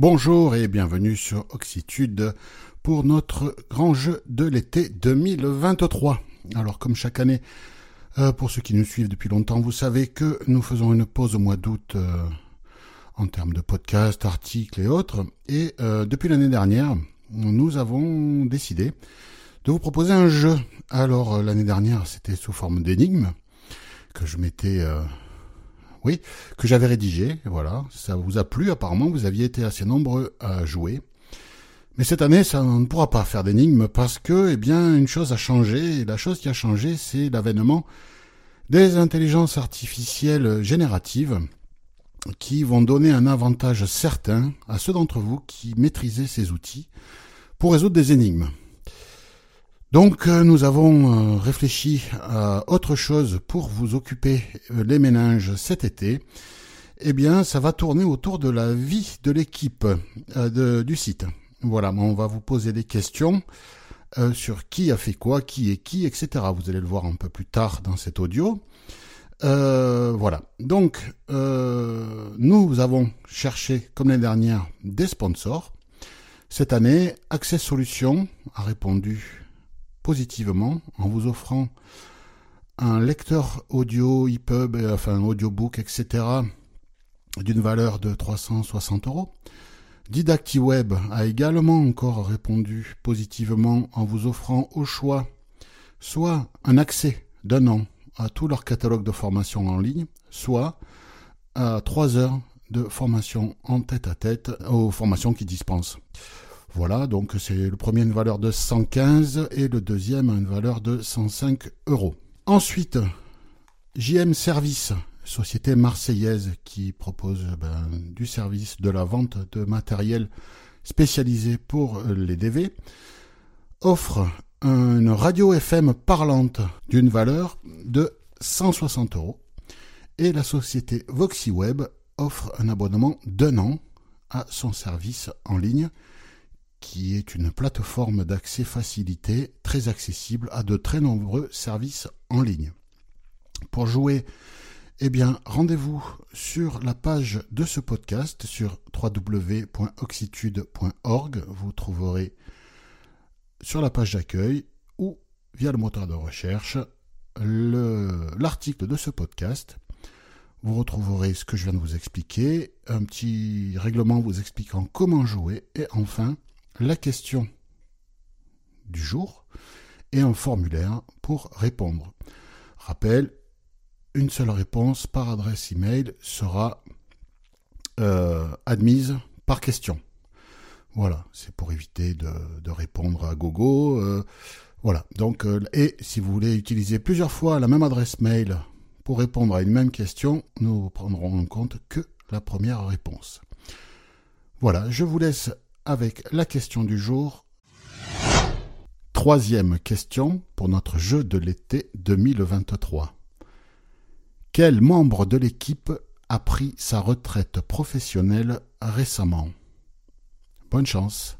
Bonjour et bienvenue sur Oxitude pour notre grand jeu de l'été 2023. Alors comme chaque année, euh, pour ceux qui nous suivent depuis longtemps, vous savez que nous faisons une pause au mois d'août euh, en termes de podcasts, articles et autres. Et euh, depuis l'année dernière, nous avons décidé de vous proposer un jeu. Alors l'année dernière, c'était sous forme d'énigme que je m'étais que j'avais rédigé. Voilà, ça vous a plu apparemment. Vous aviez été assez nombreux à jouer. Mais cette année, ça ne pourra pas faire d'énigmes parce que, eh bien, une chose a changé. Et la chose qui a changé, c'est l'avènement des intelligences artificielles génératives qui vont donner un avantage certain à ceux d'entre vous qui maîtrisez ces outils pour résoudre des énigmes. Donc euh, nous avons euh, réfléchi à autre chose pour vous occuper euh, les méninges cet été. Eh bien, ça va tourner autour de la vie de l'équipe du site. Voilà, on va vous poser des questions sur qui a fait quoi, qui est qui, etc. Vous allez le voir un peu plus tard dans cet audio. voilà. Donc, nous avons cherché, comme l'année dernière, des sponsors. Cette année, Access Solutions a répondu positivement en vous offrant un lecteur audio, EPUB, enfin audiobook, etc. d'une valeur de 360 euros. DidactiWeb a également encore répondu positivement en vous offrant au choix soit un accès d'un an à tout leur catalogue de formation en ligne, soit à trois heures de formation en tête à tête aux formations qui dispensent. Voilà, donc c'est le premier une valeur de 115 et le deuxième une valeur de 105 euros. Ensuite, JM Service, société marseillaise qui propose ben, du service de la vente de matériel spécialisé pour les DV, offre une radio FM parlante d'une valeur de 160 euros. Et la société VoxyWeb offre un abonnement d'un an à son service en ligne qui est une plateforme d'accès facilité très accessible à de très nombreux services en ligne. Pour jouer, eh bien, rendez-vous sur la page de ce podcast sur www.oxitude.org. Vous trouverez sur la page d'accueil ou via le moteur de recherche l'article de ce podcast. Vous retrouverez ce que je viens de vous expliquer, un petit règlement vous expliquant comment jouer et enfin la question du jour et un formulaire pour répondre. Rappel, une seule réponse par adresse email sera euh, admise par question. Voilà, c'est pour éviter de, répondre à gogo. Euh, voilà, donc, euh, et si vous voulez utiliser plusieurs fois la même adresse mail pour répondre à une même question, nous prendrons en compte que la première réponse. Voilà, je vous laisse avec la question du jour. Troisième question pour notre jeu de l'été 2023. Quel membre de l'équipe a pris sa retraite professionnelle récemment? Bonne chance